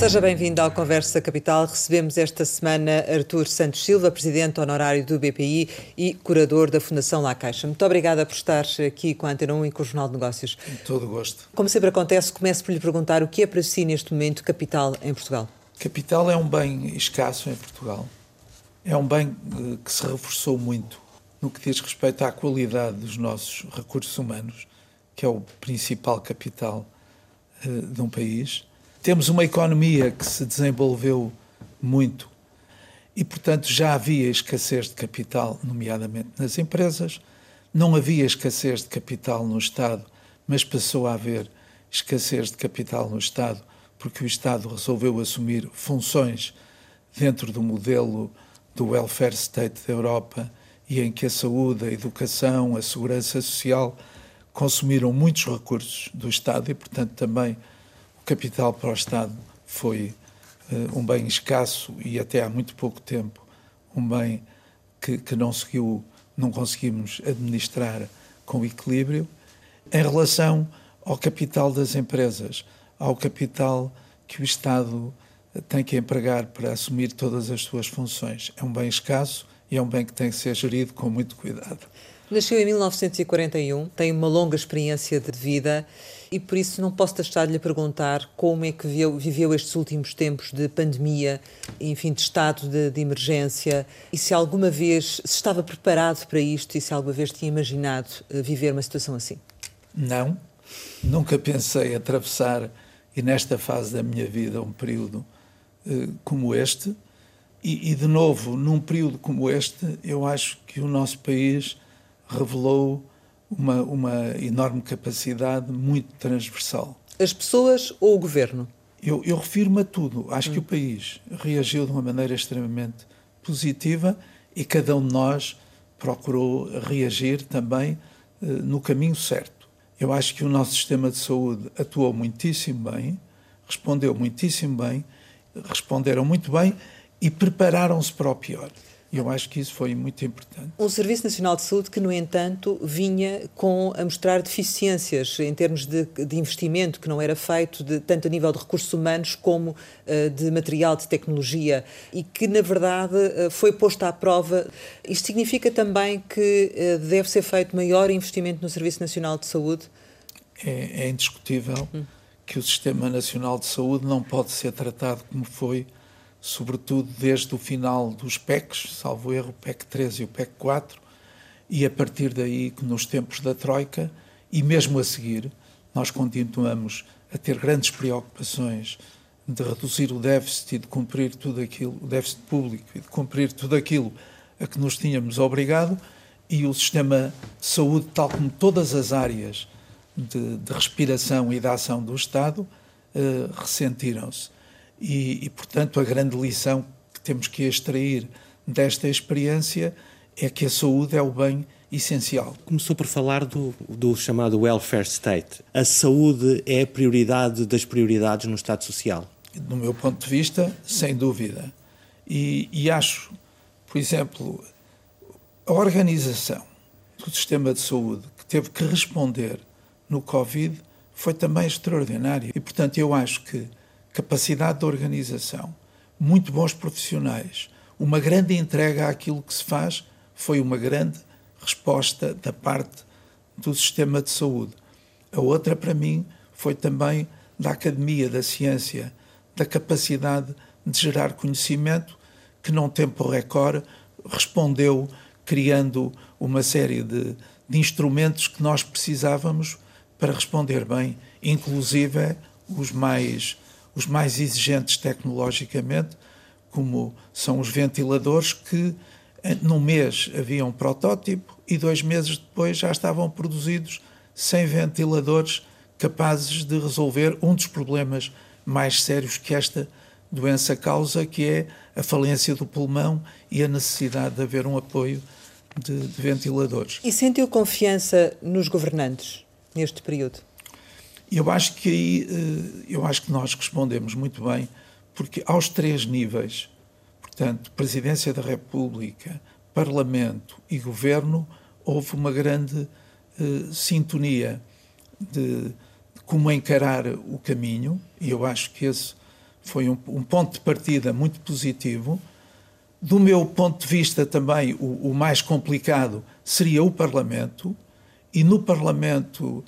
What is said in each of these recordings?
Seja bem-vindo ao Conversa Capital. Recebemos esta semana Artur Santos Silva, presidente honorário do BPI e curador da Fundação La Caixa. Muito obrigada por estar aqui com a Antena 1 e com o Jornal de Negócios. Com todo gosto. Como sempre acontece, começo por lhe perguntar o que é para si neste momento capital em Portugal? Capital é um bem escasso em Portugal. É um bem eh, que se reforçou muito no que diz respeito à qualidade dos nossos recursos humanos, que é o principal capital uh, de um país. Temos uma economia que se desenvolveu muito e, portanto, já havia escassez de capital, nomeadamente nas empresas. Não havia escassez de capital no Estado, mas passou a haver escassez de capital no Estado porque o Estado resolveu assumir funções dentro do modelo do welfare state da Europa e em que a saúde, a educação, a segurança social consumiram muitos recursos do Estado e, portanto, também capital para o Estado foi uh, um bem escasso e até há muito pouco tempo um bem que, que não, seguiu, não conseguimos administrar com equilíbrio. Em relação ao capital das empresas, ao capital que o Estado tem que empregar para assumir todas as suas funções. É um bem escasso e é um bem que tem que ser gerido com muito cuidado. Nasceu em 1941, tem uma longa experiência de vida e por isso não posso deixar de lhe perguntar como é que viveu, viveu estes últimos tempos de pandemia, enfim, de estado de, de, emergência e se alguma vez se estava preparado para isto e se alguma vez tinha imaginado eh, viver uma situação assim. Não, nunca pensei atravessar e nesta fase da minha vida um período eh, como este e, e, de novo, num período como este, eu acho que o nosso país revelou uma, uma enorme capacidade muito transversal. As pessoas ou o governo? Eu, eu refiro-me a tudo. Acho hum. que o país reagiu de uma maneira extremamente positiva e cada um de nós procurou reagir também uh, no caminho certo. Eu acho que o nosso sistema de saúde atuou muitíssimo bem, respondeu muitíssimo bem, responderam muito bem e prepararam-se para o pior. E eu acho que isso foi muito importante. Um Serviço Nacional de Saúde que, no entanto, vinha com a mostrar deficiências em termos de, de investimento que não era feito, de, tanto a nível de recursos humanos como uh, de material, de tecnologia, e que, na verdade, uh, foi posto à prova. Isto significa também que uh, deve ser feito maior investimento no Serviço Nacional de Saúde? É, é indiscutível hum. que o Sistema Nacional de Saúde não pode ser tratado como foi sobretudo desde o final dos PECs, salvo erro, PEC 3 e o PEC 4, e a partir daí, nos tempos da Troika, e mesmo a seguir, nós continuamos a ter grandes preocupações de reduzir o déficit e de cumprir tudo aquilo, o déficit público, e de cumprir tudo aquilo a que nos tínhamos obrigado, e o sistema de saúde, tal como todas as áreas de, de respiração e de ação do Estado, uh, ressentiram-se. E, e, portanto, a grande lição que temos que extrair desta experiência é que a saúde é o bem essencial. Começou por falar do, do, chamado welfare state. A saúde é a prioridade das prioridades no Estado Social? Do meu ponto de vista, sem dúvida. E, e acho, por exemplo, a organização do sistema de saúde que teve que responder no Covid foi também extraordinária. E, portanto, eu acho que capacidade de organização, muito bons profissionais, uma grande entrega àquilo que se faz, foi uma grande resposta da parte do sistema de saúde. A outra, para mim, foi também da academia, da ciência, da capacidade de gerar conhecimento, que num tempo recorde respondeu criando uma série de, de instrumentos que nós precisávamos para responder bem, inclusive os mais os mais exigentes tecnologicamente, como são os ventiladores, que eh, num mês havia um protótipo e dois meses depois já estavam produzidos 100 ventiladores capazes de resolver um dos problemas mais sérios que esta doença causa, que é a falência do pulmão e a necessidade de haver um apoio de, de ventiladores. E sentiu confiança nos governantes neste período? Eu acho que aí, eh, eu acho que nós respondemos muito bem, porque aos três níveis, portanto, Presidência da República, Parlamento e Governo, houve uma grande uh, sintonia de, de, como encarar o caminho, e eu acho que esse foi um, um ponto de partida muito positivo. Do meu ponto de vista, também o, o mais complicado seria o Parlamento, e no Parlamento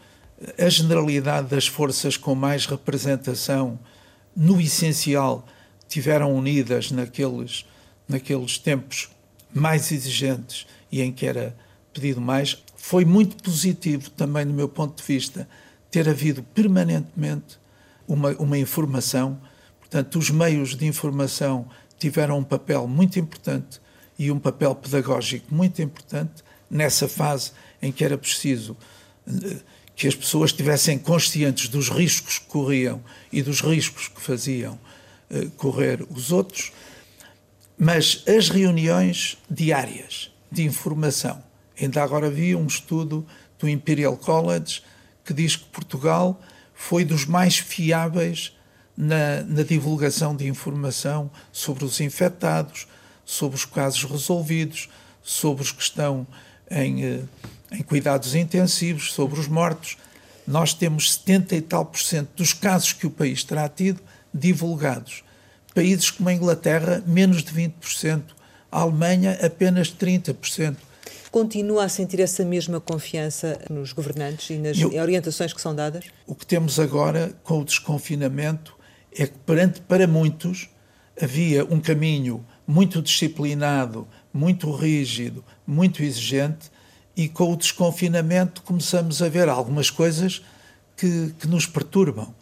a generalidade das forças com mais representação, no essencial, tiveram unidas naqueles, naqueles tempos mais exigentes e em que era pedido mais. Foi muito positivo também, do meu ponto de vista, ter havido permanentemente uma, uma informação. Portanto, os meios de informação tiveram um papel muito importante e um papel pedagógico muito importante nessa fase em que era preciso eh, que as pessoas estivessem conscientes dos riscos que corriam e dos riscos que faziam uh, correr os outros, mas as reuniões diárias de informação. Ainda agora vi um estudo do Imperial College que diz que Portugal foi dos mais fiáveis na, na divulgação de informação sobre os infectados, sobre os casos resolvidos, sobre os que estão em. Uh, em cuidados intensivos, sobre os mortos. Nós temos 70 e tal por cento dos casos que o país terá tido divulgados. Países como a Inglaterra, menos de 20%. A Alemanha, apenas 30%. Continua a sentir essa mesma confiança nos governantes e nas Eu, orientações que são dadas? O que temos agora com o desconfinamento é que, perante, para muitos, havia um caminho muito disciplinado, muito rígido, muito exigente, e com o desconfinamento começamos a ver algumas coisas que, que nos perturbam.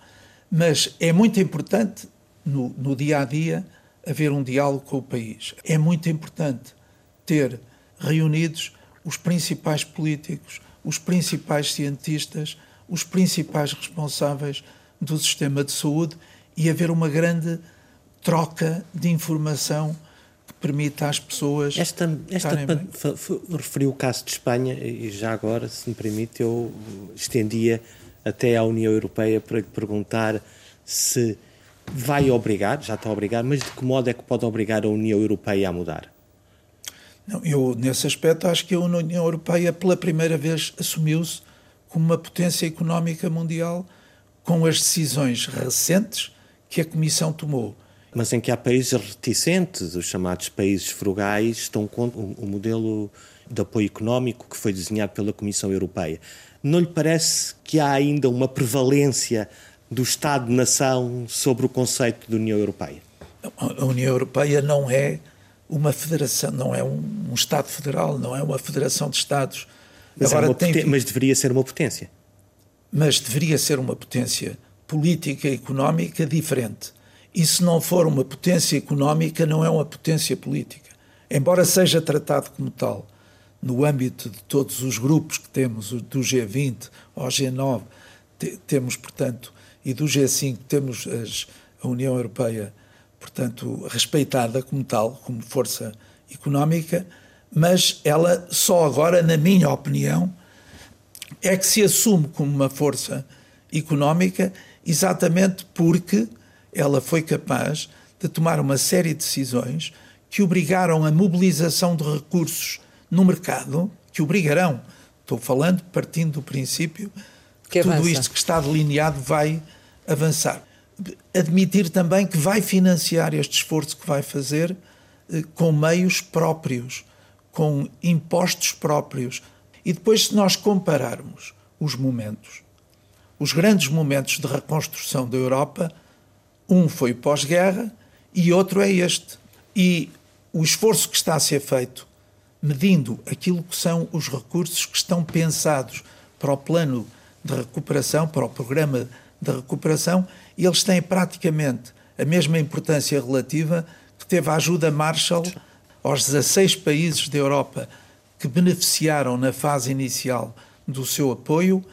Mas é muito importante, no, no dia a dia, haver um diálogo com o país. É muito importante ter reunidos os principais políticos, os principais cientistas, os principais responsáveis do sistema de saúde e haver uma grande troca de informação permita às pessoas. Esta, esta referiu o caso de Espanha e já agora, se me permite, eu estendia até à União Europeia para lhe perguntar se vai obrigar, já está a obrigar, mas de que modo é que pode obrigar a União Europeia a mudar? Não, eu, nesse aspecto, acho que a União Europeia, pela primeira vez, assumiu-se como uma potência económica mundial com as decisões recentes que a Comissão tomou mas em que há países reticentes, os chamados países frugais, estão contra o modelo de apoio económico que foi desenhado pela Comissão Europeia. Não lhe parece que há ainda uma prevalência do Estado-nação sobre o conceito de União Europeia? A União Europeia não é uma federação, não é um, um Estado federal, não é uma federação de Estados. Mas, é Agora, é tem... mas deveria ser uma potência. Mas deveria ser uma potência política e económica diferente e se não for uma potência económica, não é uma potência política. Embora seja tratado como tal, no âmbito de todos os grupos que temos, do G20 ao G9, temos, portanto, e do G5, temos as, a União Europeia, portanto, respeitada como tal, como força económica, mas ela só agora, na minha opinião, é que se assume como uma força económica exatamente porque ela foi capaz de tomar uma série de decisões que obrigaram a mobilização de recursos no mercado, que obrigarão, estou falando partindo do princípio que, tudo isto que está delineado vai avançar. Admitir também que vai financiar este esforço que vai fazer eh, com meios próprios, com impostos próprios. E depois, se nós compararmos os momentos, os grandes momentos de reconstrução da Europa, um foi pós-guerra e outro é este. E o esforço que está a ser feito, medindo aquilo que são os recursos que estão pensados para o plano de recuperação, para o programa de recuperação, eles têm praticamente a mesma importância relativa que teve a ajuda Marshall aos 16 países da Europa que beneficiaram na fase inicial do seu apoio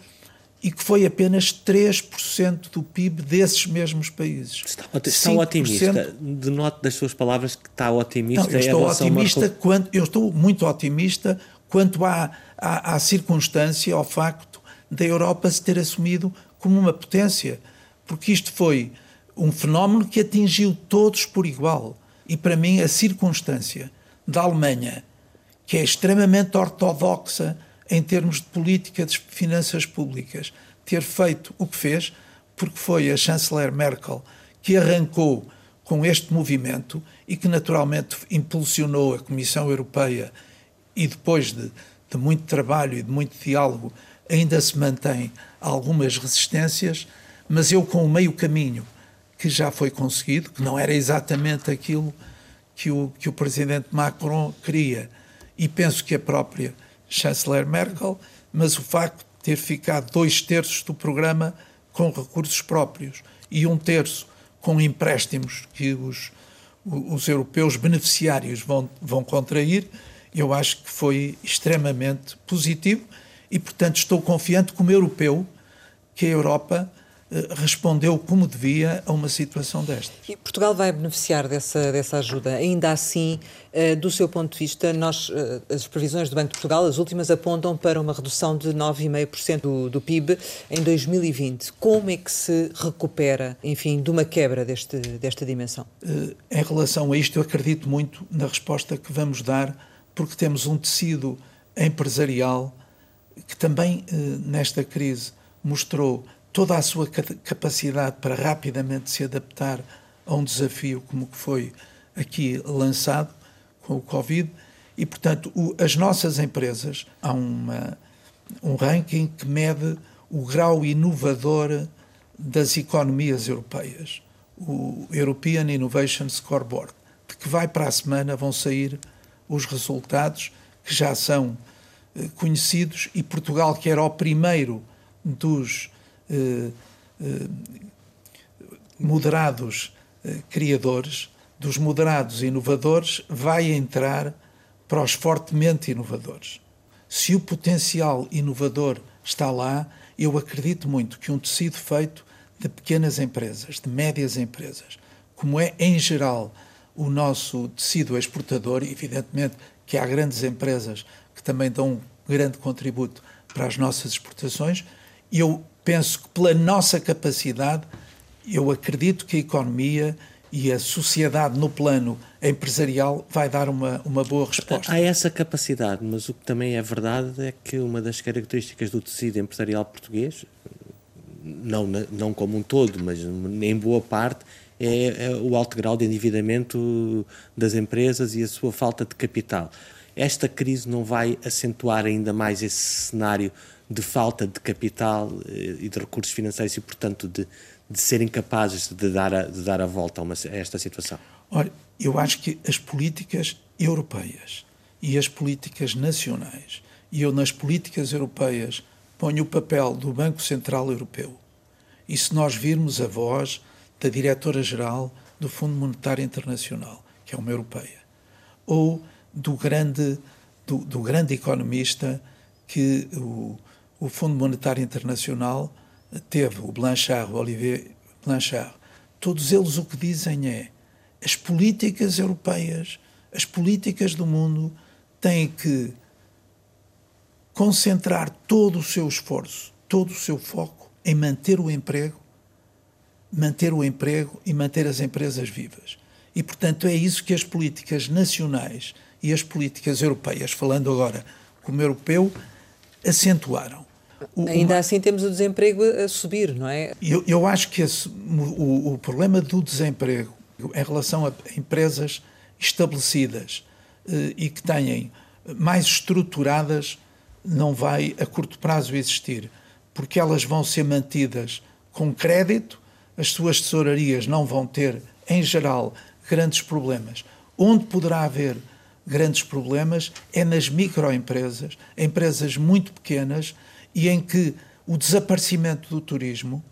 e que foi apenas 3% do PIB desses mesmos países. Está, está otimista. Denote das suas palavras que está otimista. Não, eu estou otimista quanto, eu estou muito otimista quanto à, à, à circunstância, ao facto da Europa se ter assumido como uma potência, porque isto foi um fenómeno que atingiu todos por igual. E para mim a circunstância da Alemanha, que é extremamente ortodoxa em termos de política de finanças públicas, ter feito o que fez, porque foi a chanceler Merkel que arrancou com este movimento e que naturalmente impulsionou a Comissão Europeia e depois de, de muito trabalho e de muito diálogo ainda se mantém algumas resistências, mas eu com o meio caminho que já foi conseguido, que não era exatamente aquilo que o, que o presidente Macron queria, e penso que a própria chanceler Merkel, mas o facto de ter ficado dois terços do programa com recursos próprios e um terço com empréstimos que os, os europeus beneficiários vão, vão contrair, eu acho que foi extremamente positivo e, portanto, estou confiante como europeu que a Europa respondeu como devia a uma situação desta. E Portugal vai beneficiar dessa, dessa ajuda. Ainda assim, eh, do seu ponto de vista, nós, eh, as previsões do Banco de Portugal, as últimas, apontam para uma redução de 9,5% do, do PIB em 2020. Como é que se recupera, enfim, de uma quebra deste, desta dimensão? Em relação a isto, eu acredito muito na resposta que vamos dar, porque temos um tecido empresarial que também, nesta crise, mostrou toda a sua capacidade para rapidamente se adaptar a um desafio como que foi aqui lançado com o Covid. E, portanto, o, as nossas empresas, há uma, um ranking que mede o grau inovador das economias europeias, o European Innovation Scoreboard, de que vai para a semana vão sair os resultados que já são eh, conhecidos e Portugal, que era o primeiro dos eh, eh, moderados eh, criadores, dos moderados inovadores, vai entrar para os fortemente inovadores. Se o potencial inovador está lá, eu acredito muito que um tecido feito de pequenas empresas, de médias empresas, como é em geral o nosso tecido exportador, evidentemente que há grandes empresas que também dão um grande contributo para as nossas exportações, eu penso que pela nossa capacidade, eu acredito que a economia e a sociedade no plano empresarial vai dar uma, uma boa resposta. Há essa capacidade, mas o que também é verdade é que uma das características do tecido empresarial português, não, não como um todo, mas em boa parte, é, é o alto grau de endividamento das empresas e a sua falta de capital. Esta crise não vai acentuar ainda mais esse cenário de falta de capital eh, e de recursos financeiros e, portanto, de, de serem capazes de dar a, de dar a volta a, uma, a esta situação? Olha, eu acho que as políticas europeias e as políticas nacionais, e eu nas políticas europeias ponho o papel do Banco Central Europeu. E se nós virmos a voz da diretora-geral do Fundo Monetário Internacional, que é uma europeia, ou do grande, do, do grande economista que o, o Fundo Monetário Internacional teve, o Blanchard, o Olivier Blanchard, todos eles o que dizem é as políticas europeias, as políticas do mundo têm que concentrar todo o seu esforço, todo o seu foco em manter o emprego, manter o emprego e manter as empresas vivas. E, portanto, é isso que as políticas nacionais e as políticas europeias, falando agora como europeu, acentuaram. O, Ainda assim temos o desemprego a subir, não é? Eu, eu acho que esse, o, o, problema do desemprego em relação a empresas estabelecidas eh, e que têm mais estruturadas não vai a curto prazo existir, porque elas vão ser mantidas com crédito, as suas tesourarias não vão ter, em geral, grandes problemas. Onde poderá haver grandes problemas é nas microempresas, empresas muito pequenas e em que o desaparecimento do turismo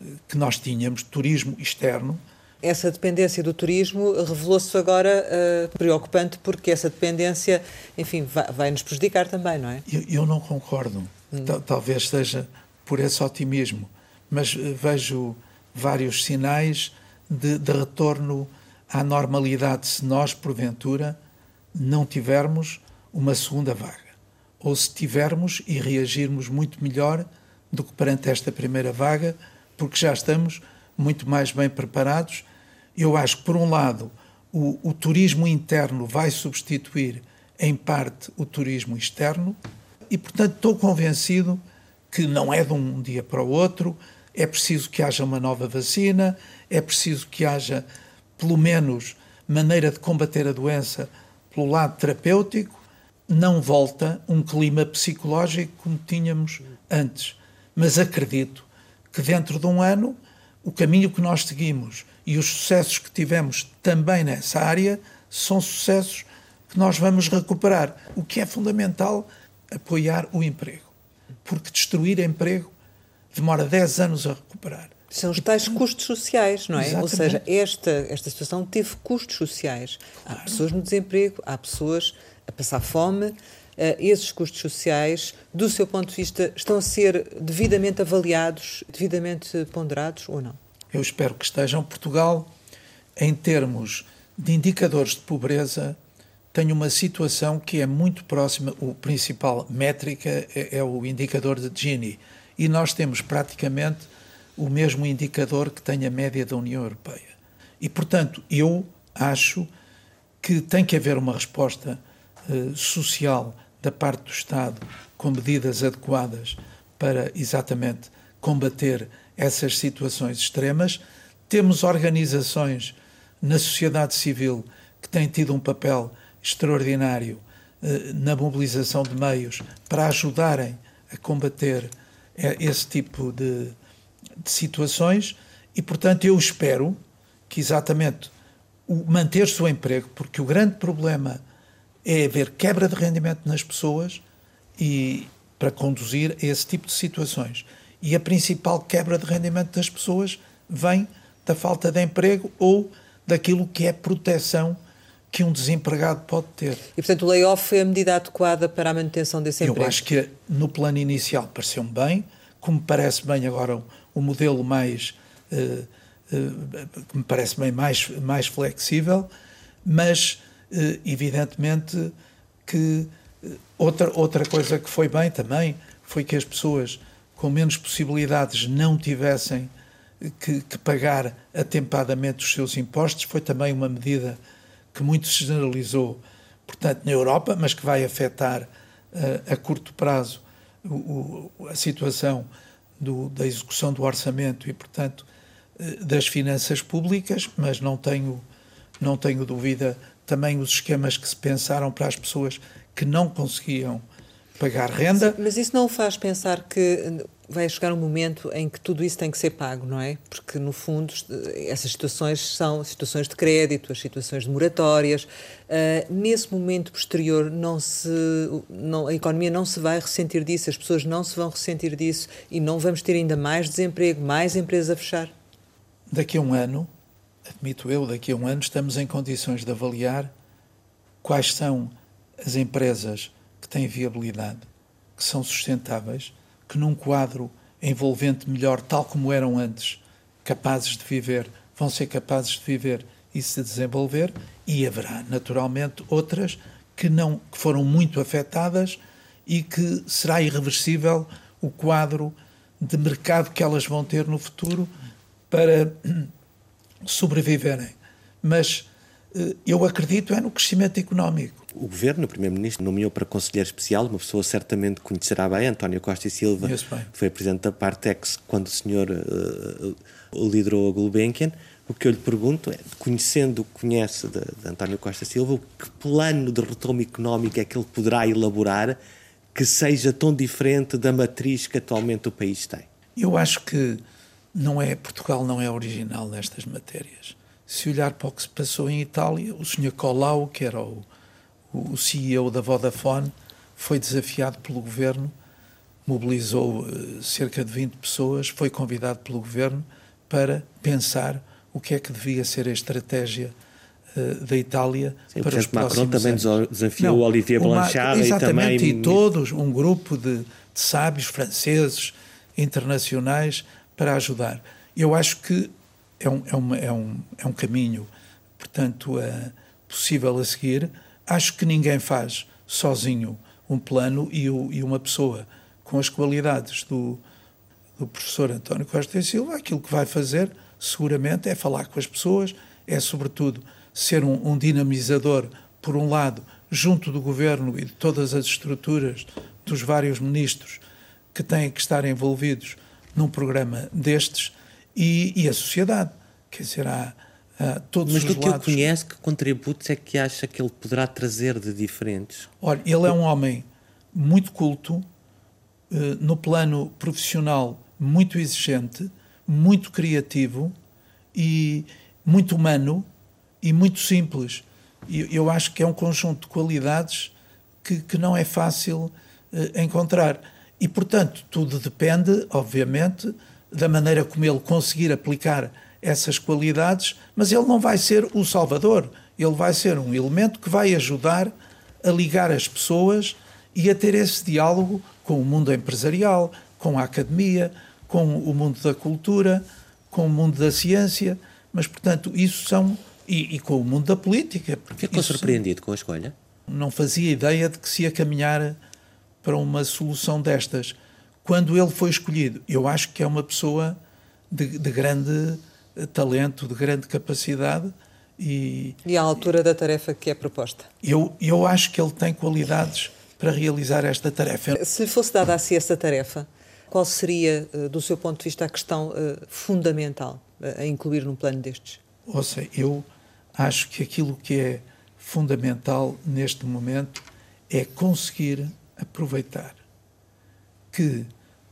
eh, que nós tínhamos, turismo externo, essa dependência do turismo revelou-se agora uh, preocupante porque essa dependência, enfim, vai, vai, nos prejudicar também, não é? Eu, eu não concordo. Hum. Talvez seja por esse otimismo, mas uh, vejo vários sinais de, de retorno à normalidade se nós, porventura, não tivermos uma segunda vaga. Ou se tivermos e reagirmos muito melhor do que perante esta primeira vaga, porque já estamos muito mais bem preparados. Eu acho que, por um lado, o, o turismo interno vai substituir, em parte, o turismo externo, e, portanto, estou convencido que não é de um dia para o outro, é preciso que haja uma nova vacina, é preciso que haja pelo menos, maneira de combater a doença pelo lado terapêutico, não volta um clima psicológico como tínhamos antes. Mas acredito que dentro de um ano o caminho que nós seguimos e os sucessos que tivemos também nessa área são sucessos que nós vamos recuperar. O que é fundamental apoiar o emprego, porque destruir emprego demora 10 anos a recuperar. São os tais custos sociais, não é? Exatamente. Ou seja, esta, esta situação teve custos sociais. Há pessoas no desemprego, há pessoas a passar fome. Uh, esses custos sociais, do seu ponto de vista, estão a ser devidamente avaliados, devidamente ponderados ou não? Eu espero que estejam. Portugal, em termos de indicadores de pobreza, tem uma situação que é muito próxima. O principal métrica é, é o indicador de Gini. E nós temos praticamente o mesmo indicador que tem a média da União Europeia. E, portanto, eu acho que tem que haver uma resposta social da parte do Estado com medidas adequadas para exatamente combater essas situações extremas. Temos organizações na sociedade civil que têm tido um papel extraordinário uh, na mobilização de meios para ajudarem a combater uh, esse tipo de, de situações e, portanto, eu espero que exatamente manter-se o emprego, porque o grande problema é haver quebra de rendimento nas pessoas e para conduzir a esse tipo de situações. E a principal quebra de rendimento das pessoas vem da falta de emprego ou daquilo que é proteção que um desempregado pode ter. E, portanto, o layoff foi a medida adequada para a manutenção desse emprego? Eu acho que no plano inicial pareceu-me bem, como parece bem agora o modelo mais uh, uh, que me parece bem mais, mais flexível, mas evidentemente que outra, outra coisa que foi bem também foi que as pessoas com menos possibilidades não tivessem que, que pagar atempadamente os seus impostos, foi também uma medida que muito se generalizou, portanto, na Europa, mas que vai afetar a curto prazo o, o, a situação do, da execução do orçamento e, portanto, eh, das finanças públicas, mas não tenho, não tenho dúvida também os esquemas que se pensaram para as pessoas que não conseguiam pagar renda. Mas isso não faz pensar que vai chegar um momento em que tudo isso tem que ser pago, não é? Porque, no fundo, essas situações são situações de crédito, as situações de moratórias. Uh, nesse momento posterior, não se, não, a economia não se vai ressentir disso, as pessoas não se vão ressentir disso e não vamos ter ainda mais desemprego, mais empresas a fechar? Daqui a um ano, admito eu, daqui a um ano, estamos em condições de avaliar quais são as empresas que têm viabilidade, que são sustentáveis que num quadro envolvente melhor, tal como eram antes, capazes de viver, vão ser capazes de viver e se desenvolver, e haverá naturalmente outras que não que foram muito afetadas e que será irreversível o quadro de mercado que elas vão ter no futuro para sobreviverem. Mas eh, eu acredito é no crescimento económico o governo, o primeiro-ministro, nomeou para conselheiro especial uma pessoa certamente conhecerá bem, António Costa e Silva, foi presidente da Partex quando o senhor uh, liderou a Gulbenkian. O que eu lhe pergunto é, conhecendo o que conhece de, de António Costa Silva, que plano de retoma económico é que ele poderá elaborar que seja tão diferente da matriz que atualmente o país tem? Eu acho que não é Portugal não é original nestas matérias. Se olhar para o que se passou em Itália, o senhor Colau, que era o o CEO da Vodafone foi desafiado pelo governo, mobilizou eh, cerca de 20 pessoas, foi convidado pelo governo para pensar o que é que devia ser a estratégia uh, da Itália Sim, para os Macron próximos também anos. desafiou o Olivier Blanchard e também... e todos, um grupo de, de sábios franceses, internacionais, para ajudar. Eu acho que é um, é uma, é um, é um caminho, portanto, uh, possível a seguir, Acho que ninguém faz sozinho um plano e, o, e uma pessoa com as qualidades do, do professor António Costa e Silva, aquilo que vai fazer, seguramente, é falar com as pessoas, é, sobretudo, ser um, um dinamizador, por um lado, junto do governo e de todas as estruturas dos vários ministros que têm que estar envolvidos num programa destes e, e a sociedade. Quer dizer, há, uh, todos Mas os do que eu conheço, que contributos é que acha que ele poderá trazer de diferentes? Olha, ele é um homem muito culto, uh, no plano profissional muito exigente, muito criativo e muito humano e muito simples. E eu acho que é um conjunto de qualidades que, que não é fácil uh, encontrar. E, portanto, tudo depende, obviamente, da maneira como ele conseguir aplicar essas qualidades, mas ele não vai ser o salvador, ele vai ser um elemento que vai ajudar a ligar as pessoas e a ter esse diálogo com o mundo empresarial, com a academia, com o mundo da cultura, com o mundo da ciência, mas, portanto, isso são. E, e com o mundo da política. Ficou surpreendido com a escolha? Não fazia ideia de que se ia caminhar para uma solução destas. Quando ele foi escolhido, eu acho que é uma pessoa de, de grande talento, de grande capacidade. E, e à altura da tarefa que é proposta? Eu, eu acho que ele tem qualidades para realizar esta tarefa. Se lhe fosse dada a si essa tarefa, qual seria, eh, do seu ponto de vista, a questão uh, fundamental a incluir num plano destes? Ouça, eu acho que aquilo que é fundamental neste momento é conseguir aproveitar que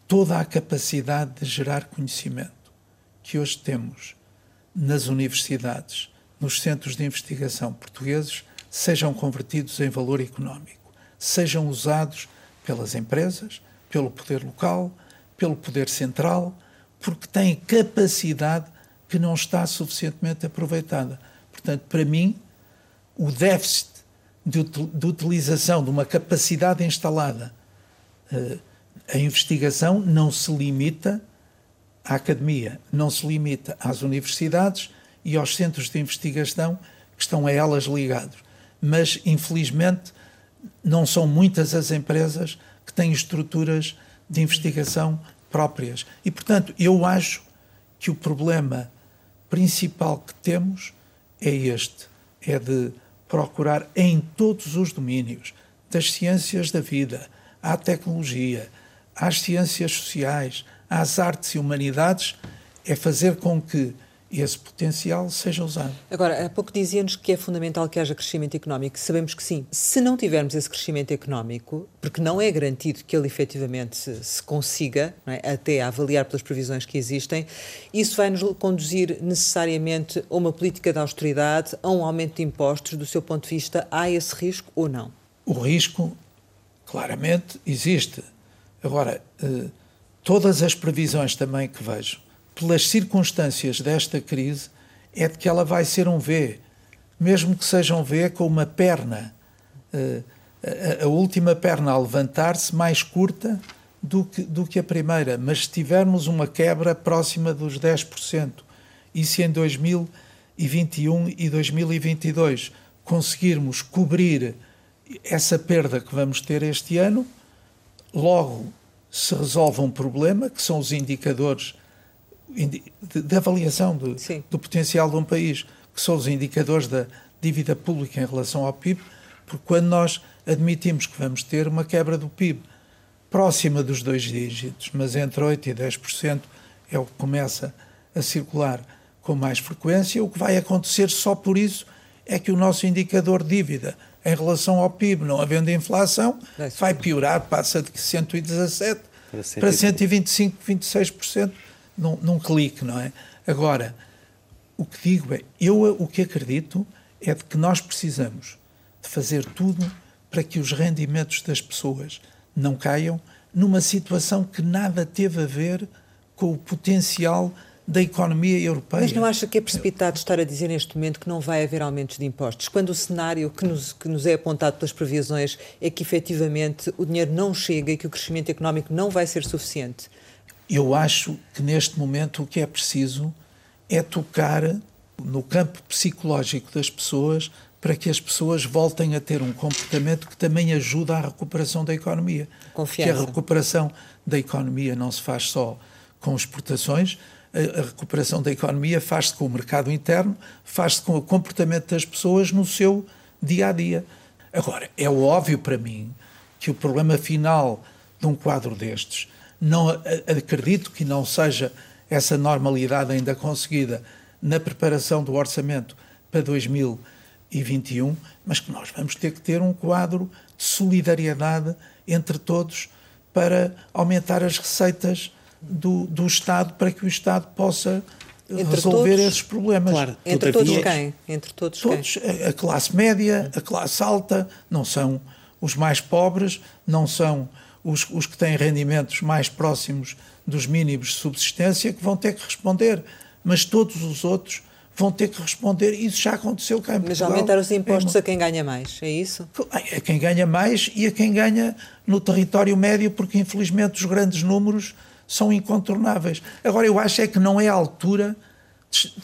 toda a capacidade de gerar conhecimento que hoje temos nas universidades, nos centros de investigação portugueses, sejam convertidos em valor económico, sejam usados pelas empresas, pelo poder local, pelo poder central, porque têm capacidade que não está suficientemente aproveitada. Portanto, para mim, o déficit de, de utilização de uma capacidade instalada uh, a investigação não se limita à academia, não se limita às universidades e aos centros de investigação que estão a elas ligados. Mas, infelizmente, não são muitas as empresas que têm estruturas de investigação próprias. E, portanto, eu acho que o problema principal que temos é este: é de procurar em todos os domínios, das ciências da vida à tecnologia, às ciências sociais, às artes e humanidades, é fazer com que esse potencial seja usado. Agora, há pouco dizia-nos que é fundamental que haja crescimento económico. Sabemos que sim. Se não tivermos esse crescimento económico, porque não é garantido que ele efetivamente se, se consiga, é? até a avaliar pelas previsões que existem, isso vai nos conduzir necessariamente a uma política de austeridade, a um aumento de impostos. Do seu ponto de vista, há esse risco ou não? O risco, claramente, existe. Agora, eh, todas as previsões também que vejo pelas circunstâncias desta crise, é de que ela vai ser um V, mesmo que seja um V com uma perna, uh, a, última perna a levantar-se mais curta do que, do que a primeira, mas se tivermos uma quebra próxima dos 10%, e se em 2021 e 2022 conseguirmos cobrir essa perda que vamos ter este ano, logo se resolve um problema, que são os indicadores de, de avaliação do, do potencial de um país, que são os indicadores da dívida pública em relação ao PIB, porque quando nós admitimos que vamos ter uma quebra do PIB próxima dos dois dígitos, mas entre 8% e 10% é o que começa a circular com mais frequência, o que vai acontecer só por isso é que o nosso indicador de dívida em relação ao PIB, não havendo inflação, vai piorar, passa de 117% para 125, 26% num, num clique, não é? Agora, o que digo é, eu o que acredito é de que nós precisamos de fazer tudo para que os rendimentos das pessoas não caiam numa situação que nada teve a ver com o potencial da economia europeia. Mas não acha que é precipitado estar a dizer neste momento que não vai haver aumentos de impostos, quando o cenário que nos, que nos é apontado pelas previsões é que efetivamente o dinheiro não chega e que o crescimento económico não vai ser suficiente? Eu acho que neste momento o que é preciso é tocar no campo psicológico das pessoas para que as pessoas voltem a ter um comportamento que também ajuda à recuperação da economia. Confiança. Que a recuperação da economia não se faz só com exportações, a recuperação da economia faz-se com o mercado interno, faz-se com o comportamento das pessoas no seu dia a dia. Agora, é óbvio para mim que o problema final de um quadro destes não acredito que não seja essa normalidade ainda conseguida na preparação do orçamento para 2021, mas que nós vamos ter que ter um quadro de solidariedade entre todos para aumentar as receitas do, do Estado para que o Estado possa entre resolver todos, esses problemas. Claro, entre todos quem? Entre todos, todos quem? A classe média, a classe alta, não são os mais pobres, não são os, os que têm rendimentos mais próximos dos mínimos de subsistência que vão ter que responder, mas todos os outros vão ter que responder. Isso já aconteceu cá em Portugal. Mas aumentar os impostos é, a quem ganha mais, é isso? A quem ganha mais e a quem ganha no território médio, porque infelizmente os grandes números são incontornáveis. Agora, eu acho é que não é a altura,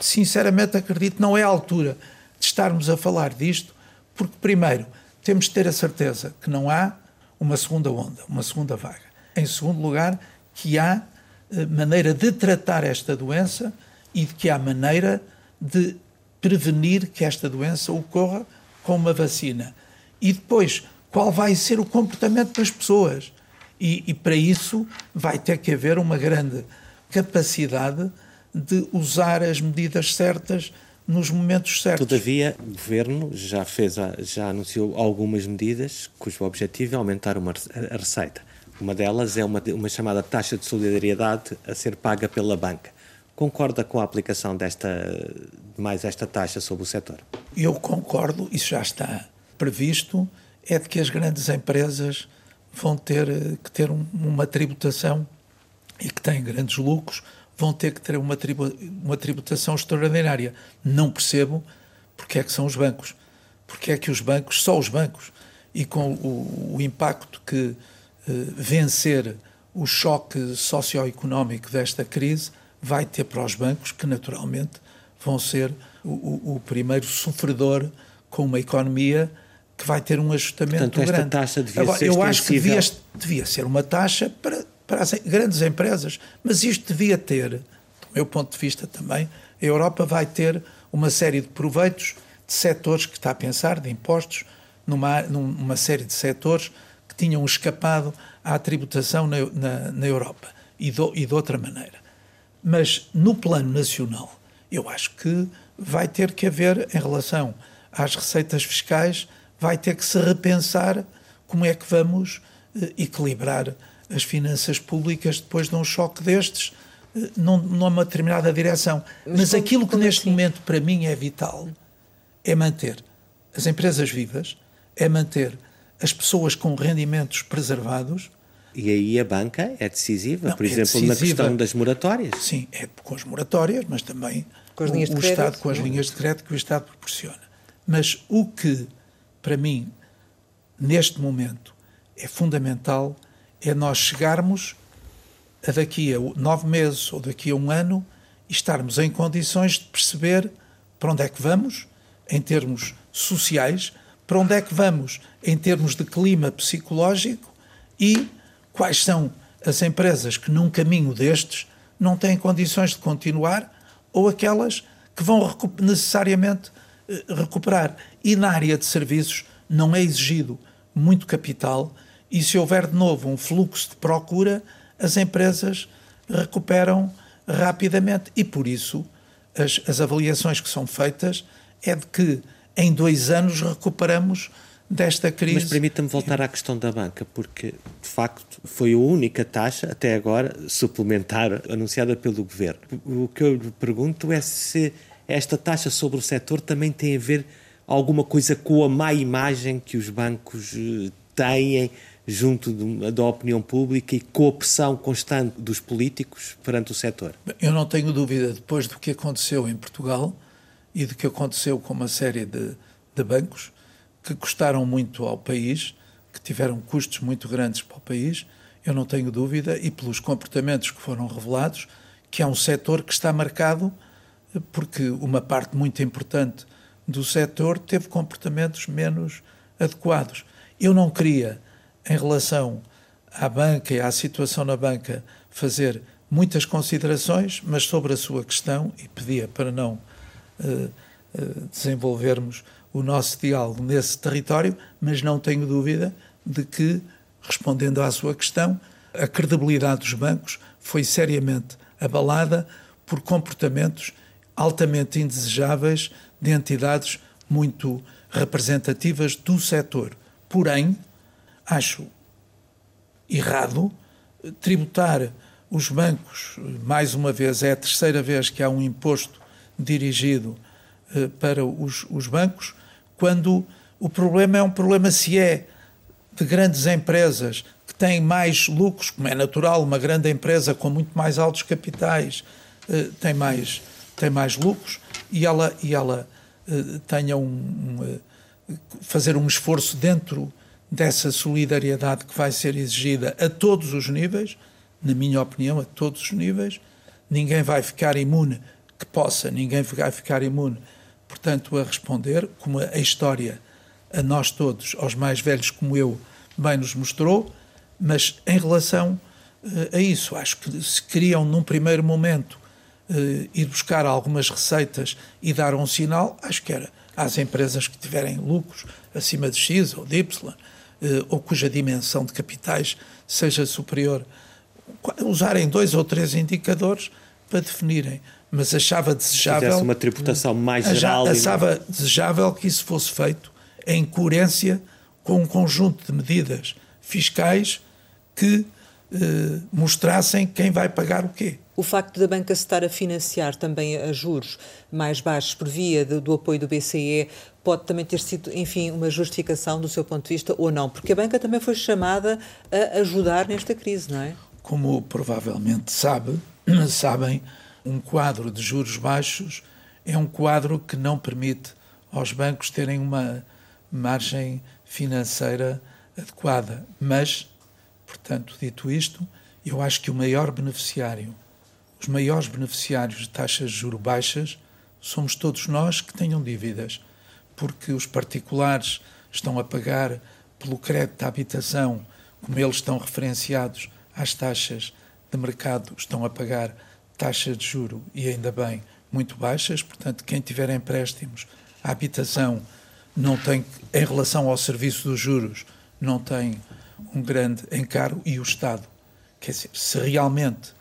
sinceramente acredito, não é a altura de estarmos a falar disto, porque, primeiro, temos de ter a certeza que não há uma segunda onda, uma segunda vaga. Em segundo lugar, que há eh, maneira de tratar esta doença e de que há maneira de prevenir que esta doença ocorra com uma vacina. E depois, qual vai ser o comportamento das pessoas? E, e, para isso vai ter que haver uma grande capacidade de usar as medidas certas nos momentos certos. Todavia, o Governo já, fez, já anunciou algumas medidas cujo objetivo é aumentar uma, a receita. Uma delas é uma, uma chamada taxa de solidariedade a ser paga pela banca. Concorda com a aplicação desta, de mais esta taxa sobre o setor? Eu concordo, isso já está previsto, é de que as grandes empresas vão ter eh, que ter uma tributação e que têm grandes lucros vão ter que ter uma, tribu uma tributação extraordinária. Não percebo porque é que são os bancos. Porque é que os bancos, só os bancos, e com o, o impacto que eh, vencer o choque socioeconómico desta crise vai ter para os bancos, que naturalmente vão ser o, o, o primeiro sofredor com uma economia que vai ter um ajustamento Portanto, esta grande. taxa devia Agora, ser eu acho que devia, devia, ser uma taxa para, para as grandes empresas, mas isto devia ter, do meu ponto de vista também, a Europa vai ter uma série de proveitos de setores que está a pensar, de impostos, numa, numa série de setores que tinham escapado à tributação na, na, na Europa e, do, e de outra maneira. Mas no plano nacional, eu acho que vai ter que haver, em relação às receitas fiscais, vai ter que se repensar como é que vamos eh, equilibrar as finanças públicas depois de um choque destes eh, numa determinada direção. Mas, Mas aquilo que neste assim? momento para mim é vital é manter as empresas vivas, é manter as pessoas com rendimentos preservados. E aí a banca é decisiva, Não, por é exemplo, decisiva, na questão das moratórias. Sim, é com as moratórias, mas também com o, o Estado com as linhas de crédito que o Estado proporciona. Mas o que para mim, neste momento, é fundamental é nós chegarmos a daqui a nove meses ou daqui a um ano e estarmos em condições de perceber para onde é que vamos, em termos sociais, para onde é que vamos em termos de clima psicológico e quais são as empresas que num caminho destes não têm condições de continuar ou aquelas que vão necessariamente eh, recuperar. E na área de serviços não é exigido muito capital, e se houver de novo um fluxo de procura, as empresas recuperam rapidamente. E por isso, as, as avaliações que são feitas é de que em dois anos recuperamos desta crise. Mas permita-me voltar à questão da banca, porque de facto foi a única taxa até agora suplementar anunciada pelo governo. O que eu lhe pergunto é se esta taxa sobre o setor também tem a ver alguma coisa com a má imagem que os bancos eh, têm junto da opinião pública e com a pressão constante dos políticos perante o setor? Eu não tenho dúvida, depois do que aconteceu em Portugal e do que aconteceu com uma série de, de bancos que custaram muito ao país, que tiveram custos muito grandes para o país, eu não tenho dúvida, e pelos comportamentos que foram revelados, que é um setor que está marcado porque uma parte muito importante do setor teve comportamentos menos adequados. Eu não queria, em relação à banca e à situação na banca, fazer muitas considerações, mas sobre a sua questão, e pedia para não uh, uh, desenvolvermos o nosso diálogo nesse território, mas não tenho dúvida de que, respondendo à sua questão, a credibilidade dos bancos foi seriamente abalada por comportamentos altamente indesejáveis de entidades muito representativas do setor. Porém, acho errado tributar os bancos, mais uma vez, é a terceira vez que há um imposto dirigido eh, para os, os bancos, quando o problema é um problema se é de grandes empresas que têm mais lucros, como é natural, uma grande empresa com muito mais altos capitais eh, tem mais tem mais lucros e ela e ela eh, tenha um, um fazer um esforço dentro dessa solidariedade que vai ser exigida a todos os níveis, na minha opinião, a todos os níveis. Ninguém vai ficar imune que possa, ninguém vai ficar imune, portanto, a responder, como a história a nós todos, aos mais velhos como eu, bem nos mostrou, mas em relação uh, a isso, acho que se queriam, num primeiro momento, uh, ir buscar algumas receitas e dar um sinal, acho que era às empresas que tiverem lucros acima de X ou de Y, ou cuja dimensão de capitais seja superior, usarem dois ou três indicadores para definirem mas achava desejável. uma tributação mais geral. Achava desejável que isso fosse feito em coerência com um conjunto de medidas fiscais que eh, mostrassem quem vai pagar o quê. O facto da banca se estar a financiar também a juros mais baixos por via de, do apoio do BCE pode também ter sido, enfim, uma justificação do seu ponto de vista ou não? Porque a banca também foi chamada a ajudar nesta crise, não é? Como provavelmente sabe, sabem, um quadro de juros baixos é um quadro que não permite aos bancos terem uma margem financeira adequada. Mas, portanto, dito isto, eu acho que o maior beneficiário, os maiores beneficiários de taxas de juros baixas, somos todos nós que tenham dívidas, porque os particulares estão a pagar pelo crédito à habitação, como eles estão referenciados às taxas de mercado, estão a pagar taxas de juro e ainda bem muito baixas, portanto, quem tiver empréstimos à habitação não tem, em relação ao serviço dos juros, não tem um grande encargo e o Estado. Quer dizer, se realmente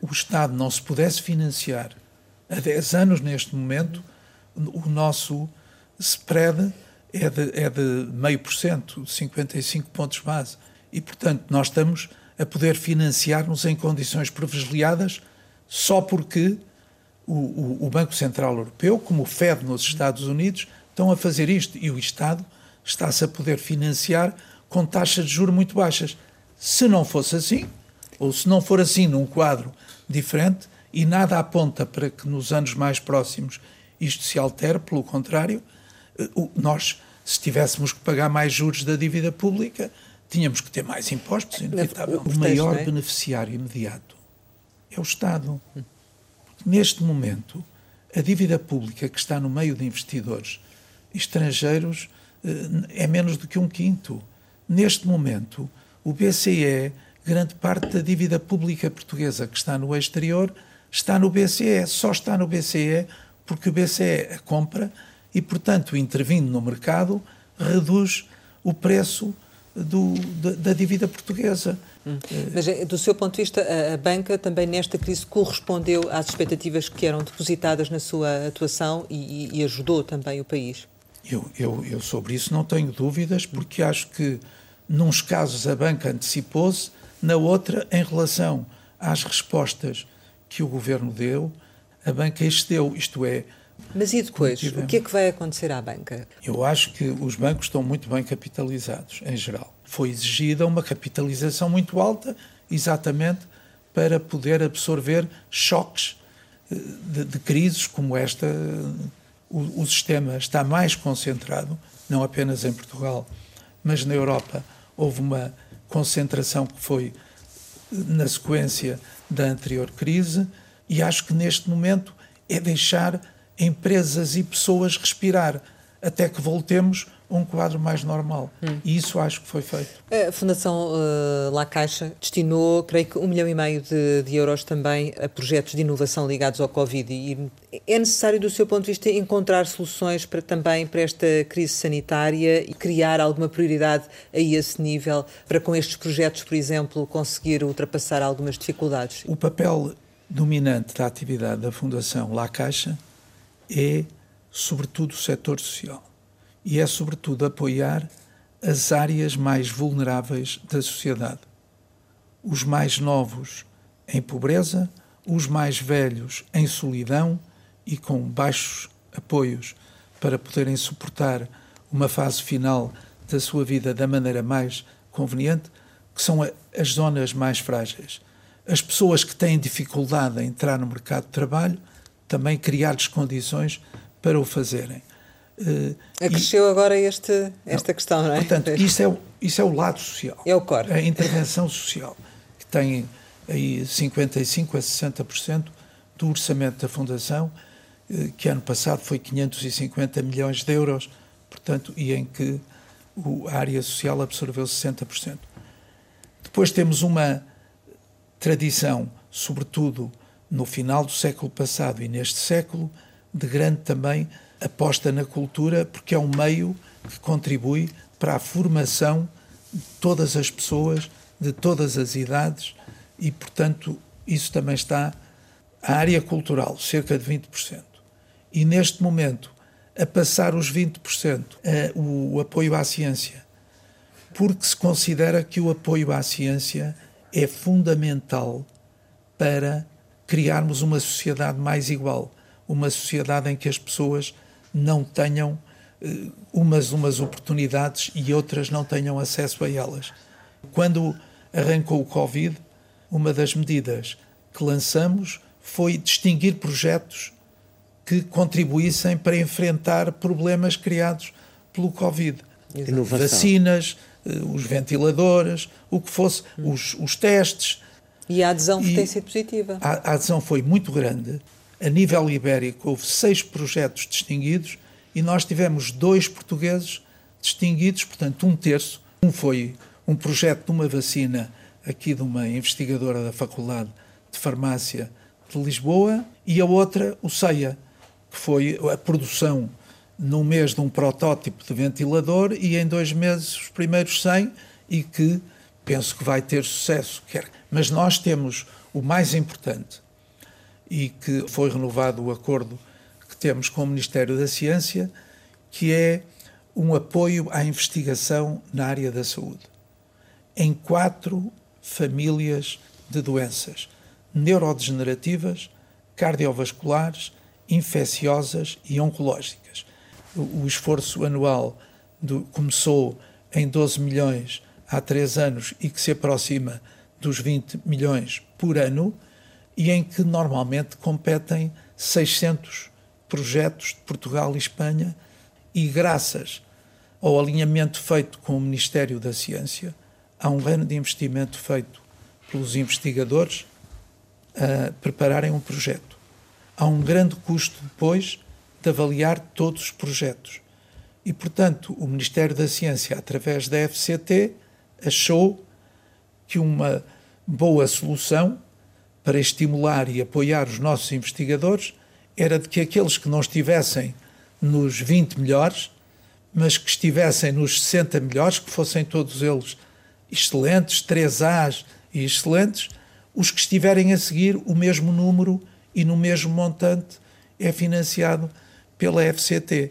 o Estado não se pudesse financiar há 10 anos neste momento, o nosso spread é de, é de meio por cento, 55 pontos base. E, portanto, nós estamos a poder financiar-nos em condições privilegiadas só porque o, o, o, Banco Central Europeu, como o Fed nos Estados Unidos, estão a fazer isto e o Estado está-se a poder financiar com taxas de juros muito baixas. Se não fosse assim, ou se não for assim num quadro diferente, e nada aponta para que nos anos mais próximos isto se altere, pelo contrário, eh, nós, se tivéssemos que pagar mais juros da dívida pública, tínhamos que ter mais impostos, inevitável. O maior é? beneficiário imediato é o Estado. Neste momento, a dívida pública que está no meio de investidores estrangeiros eh, é menos do que um quinto. Neste momento, o BCE, grande parte da dívida pública portuguesa que está no exterior, está no BCE, só está no BCE porque o BCE a compra e, portanto, intervindo no mercado, reduz o preço do, da, da, dívida portuguesa. Hum. Mas, eh, do seu ponto de vista, a, a, banca também nesta crise correspondeu às expectativas que eram depositadas na sua atuação e, e ajudou também o país? Eu, eu, eu, sobre isso não tenho dúvidas, porque acho que, nos casos, a banca antecipou-se, na outra, em relação às respostas que o governo deu, a banca excedeu, isto é, mas e depois? O que é que vai acontecer à banca? Eu acho que os bancos estão muito bem capitalizados, em geral. Foi exigida uma capitalização muito alta, exatamente para poder absorver choques eh, de, de crises como esta. O, o sistema está mais concentrado, não apenas em Portugal, mas na Europa. Houve uma concentração que foi na sequência da anterior crise, e acho que neste momento é deixar empresas e pessoas respirar até que voltemos um quadro mais normal. Hum. E isso acho que foi feito. A Fundação uh, La Caixa destinou, creio que, um milhão e meio de, de, euros também a projetos de inovação ligados ao Covid. E é necessário, do seu ponto de vista, encontrar soluções para, também para esta crise sanitária e criar alguma prioridade a esse nível para, com estes projetos, por exemplo, conseguir ultrapassar algumas dificuldades? O papel dominante da atividade da Fundação La Caixa é, sobretudo, o setor social. E é, sobretudo, apoiar as áreas mais vulneráveis da sociedade. Os mais novos em pobreza, os mais velhos em solidão e com baixos apoios para poderem suportar uma fase final da sua vida da maneira mais conveniente, que são as zonas mais frágeis. As pessoas que têm dificuldade em entrar no mercado de trabalho, também criar-lhes condições para o fazerem. Uh, Acresceu e, agora este, esta não, questão, não é? Portanto, isso é, isso é o lado social. É o core. A intervenção social, que tem aí 55% a 60% do orçamento da Fundação, uh, que ano passado foi 550 milhões de euros, portanto, e em que o, a área social absorveu 60%. Depois temos uma tradição, sobretudo no final do século passado e neste século, de grande também aposta na cultura, porque é um meio que contribui para a formação de todas as pessoas, de todas as idades, e, portanto, isso também está. A área cultural, cerca de 20%. E neste momento, a passar os 20%, a, o, o apoio à ciência, porque se considera que o apoio à ciência é fundamental para criarmos uma sociedade mais igual, uma sociedade em que as pessoas não tenham uh, umas umas oportunidades e outras não tenham acesso a elas. Quando arrancou o Covid, uma das medidas que lançamos foi distinguir projetos que contribuíssem para enfrentar problemas criados pelo Covid. Inovação. Vacinas, eh, os ventiladores, o que fosse, os, os testes. E a adesão e tem sido positiva. A, a adesão foi muito grande. A nível ibérico, houve seis projetos distinguidos e nós tivemos dois portugueses distinguidos, portanto, um terço. Um foi um projeto de uma vacina aqui de uma investigadora da Faculdade de Farmácia de Lisboa e a outra, o CEIA, que foi a produção num mês de um protótipo de ventilador e em dois meses os primeiros 100 e que penso que vai ter sucesso. Mas nós temos o mais importante e que foi renovado o acordo que temos com o Ministério da Ciência, que é um apoio à investigação na área da saúde. Em quatro famílias de doenças neurodegenerativas, cardiovasculares, infecciosas e oncológicas. O, esforço anual do, começou em 12 milhões há três anos e que se aproxima dos 20 milhões por ano e em que normalmente competem 600 projetos de Portugal e Espanha e graças ao alinhamento feito com o Ministério da Ciência, há um grande investimento feito pelos investigadores a prepararem um projeto há um grande custo depois de avaliar todos os projetos. E, portanto, o Ministério da Ciência, através da FCT, achou que uma boa solução para estimular e apoiar os nossos investigadores era de que aqueles que não estivessem nos 20 melhores, mas que estivessem nos 60 melhores, que fossem todos eles excelentes, 3As e excelentes, os que estiverem a seguir o mesmo número e no mesmo montante é financiado pela FCT.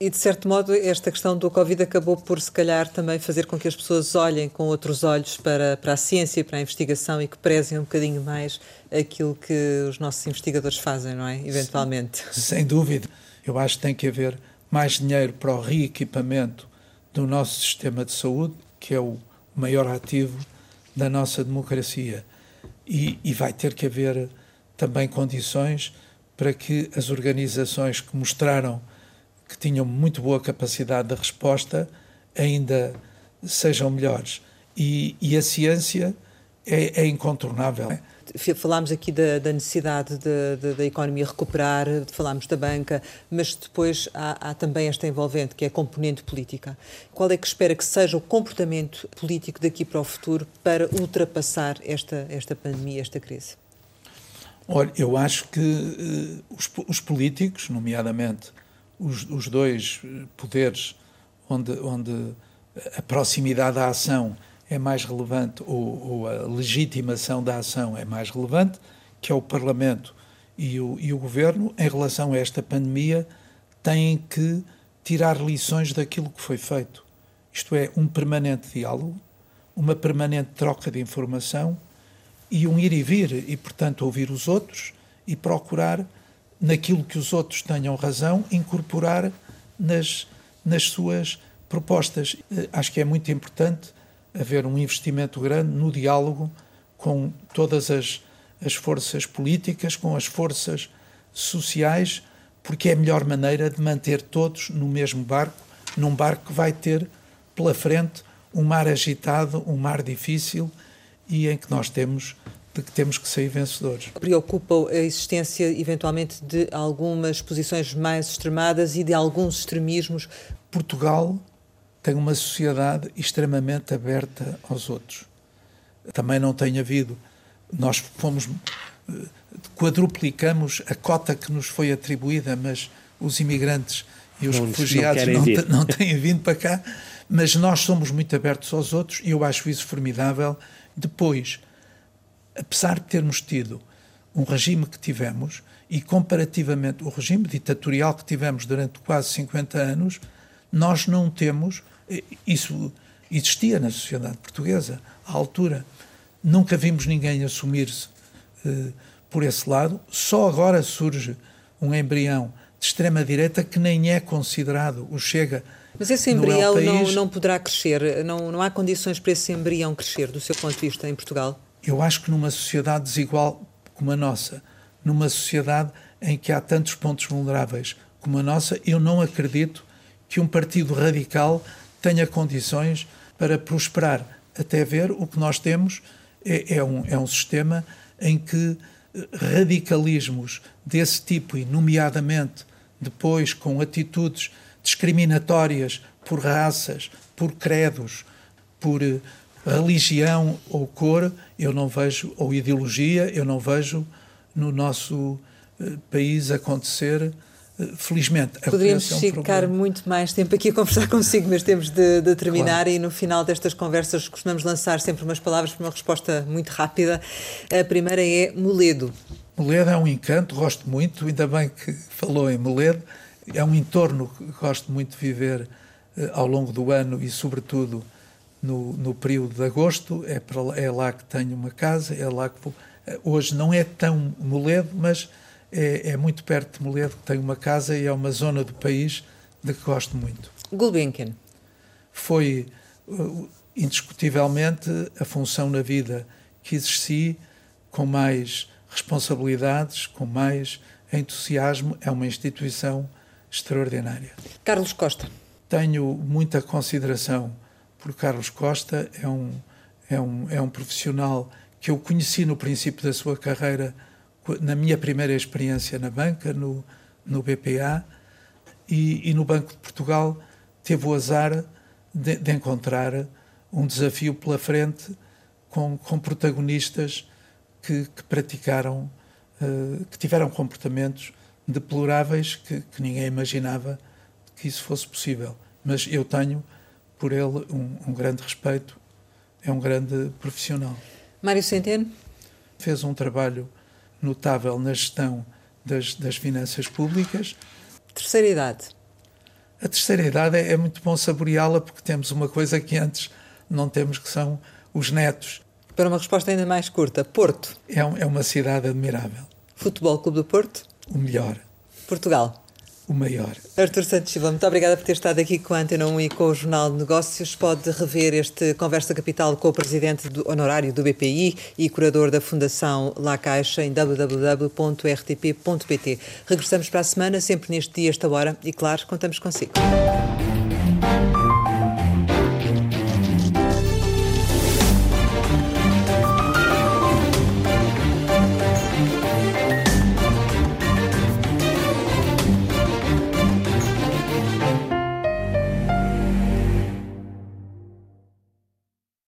E, de certo modo, esta questão do Covid acabou por, se calhar, também fazer com que as pessoas olhem com outros olhos para, para a ciência, para a investigação e que prezem um bocadinho mais aquilo que os nossos investigadores fazem, não é? Eventualmente. Sem dúvida. Eu acho que tem que haver mais dinheiro para o reequipamento do nosso sistema de saúde, que é o maior ativo da nossa democracia. E, e vai ter que haver também condições para que as organizações que mostraram que tinham muito boa capacidade de resposta ainda sejam melhores. E, e a ciência é, é, incontornável. Falámos aqui da, da necessidade de, de, da economia recuperar, falámos da banca, mas depois há, há, também esta envolvente, que é a componente política. Qual é que espera que seja o comportamento político daqui para o futuro para ultrapassar esta, esta pandemia, esta crise? Olha, eu acho que uh, os, os, políticos, nomeadamente os, os, dois poderes onde, onde a proximidade à ação é mais relevante ou, ou, a legitimação da ação é mais relevante, que é o Parlamento e o, e o governo, em relação a esta pandemia, têm que tirar lições daquilo que foi feito. Isto é, um permanente diálogo, uma permanente troca de informação e um ir e vir, e portanto ouvir os outros e procurar, naquilo que os outros tenham razão, incorporar nas, nas suas propostas. Eh, acho que é muito importante haver um investimento grande no diálogo com todas as, as forças políticas, com as forças sociais, porque é a melhor maneira de manter todos no mesmo barco, num barco que vai ter pela frente um mar agitado, um mar difícil e em que nós temos de que temos que sair vencedores. Preocupa a existência, eventualmente, de algumas posições mais extremadas e de alguns extremismos? Portugal tem uma sociedade extremamente aberta aos outros. Também não tem havido. Nós fomos. Eh, quadruplicamos a cota que nos foi atribuída, mas os imigrantes e os não, refugiados não, não, não têm vindo para cá. Mas nós somos muito abertos aos outros e eu acho isso formidável. Depois, apesar de termos tido um regime que tivemos, e comparativamente o regime ditatorial que tivemos durante quase 50 anos, nós não temos isso existia na sociedade portuguesa à altura. Nunca vimos ninguém assumir-se uh, por esse lado. Só agora surge um embrião de extrema-direita que nem é considerado o Chega. Mas esse embrião não, não poderá crescer? Não, não há condições para esse embrião crescer, do seu ponto de vista, em Portugal? Eu acho que numa sociedade desigual como a nossa, numa sociedade em que há tantos pontos vulneráveis como a nossa, eu não acredito que um partido radical tenha condições para prosperar. Até ver o que nós temos é, é, um, é um sistema em que eh, radicalismos desse tipo, e nomeadamente depois com atitudes discriminatórias por raças, por credos, por eh, religião ou cor, eu não vejo, ou ideologia, eu não vejo no nosso eh, país acontecer felizmente. Poderíamos é um ficar problema. muito mais tempo aqui a conversar consigo, mas temos de, de terminar claro. e no final destas conversas costumamos lançar sempre umas palavras para uma resposta muito rápida. A primeira é Moledo. Moledo é um encanto, gosto muito, ainda bem que falou em Moledo. É um entorno que gosto muito de viver eh, ao longo do ano e, sobretudo, no, no período de agosto. É, para, é lá que tenho uma casa, é lá que vou. Eh, hoje não é tão Moledo, mas é, é, muito perto de Moledo, que tem uma casa e é uma zona do país de que gosto muito. Gulbenkian. Foi uh, indiscutivelmente a função na vida que exerci com mais responsabilidades, com mais entusiasmo. É uma instituição extraordinária. Carlos Costa. Tenho muita consideração por Carlos Costa, é um, é um, é um profissional que eu conheci no princípio da sua carreira na minha primeira experiência na banca, no, no BPA, e, e no Banco de Portugal teve o azar de, de encontrar um desafio pela frente com, com protagonistas que, que praticaram, uh, que tiveram comportamentos deploráveis que, que, ninguém imaginava que isso fosse possível. Mas eu tenho por ele um, um grande respeito, é um grande profissional. Mário Centeno? Fez um trabalho notável na gestão das, das finanças públicas. Terceira idade. A terceira idade é, é muito bom saboreá-la porque temos uma coisa que antes não temos, que são os netos. Para uma resposta ainda mais curta, Porto. É, um, é uma cidade admirável. Futebol Clube do Porto? O melhor. Portugal? O maior. Artur Santos Silva, muito obrigada por ter estado aqui com a Antena 1 e com o Jornal de Negócios. Pode rever este Conversa Capital com o Presidente do honorário do BPI e curador da Fundação La Caixa em www.rtp.pt. Regressamos para a semana, sempre neste dia, esta hora, e claro, contamos consigo.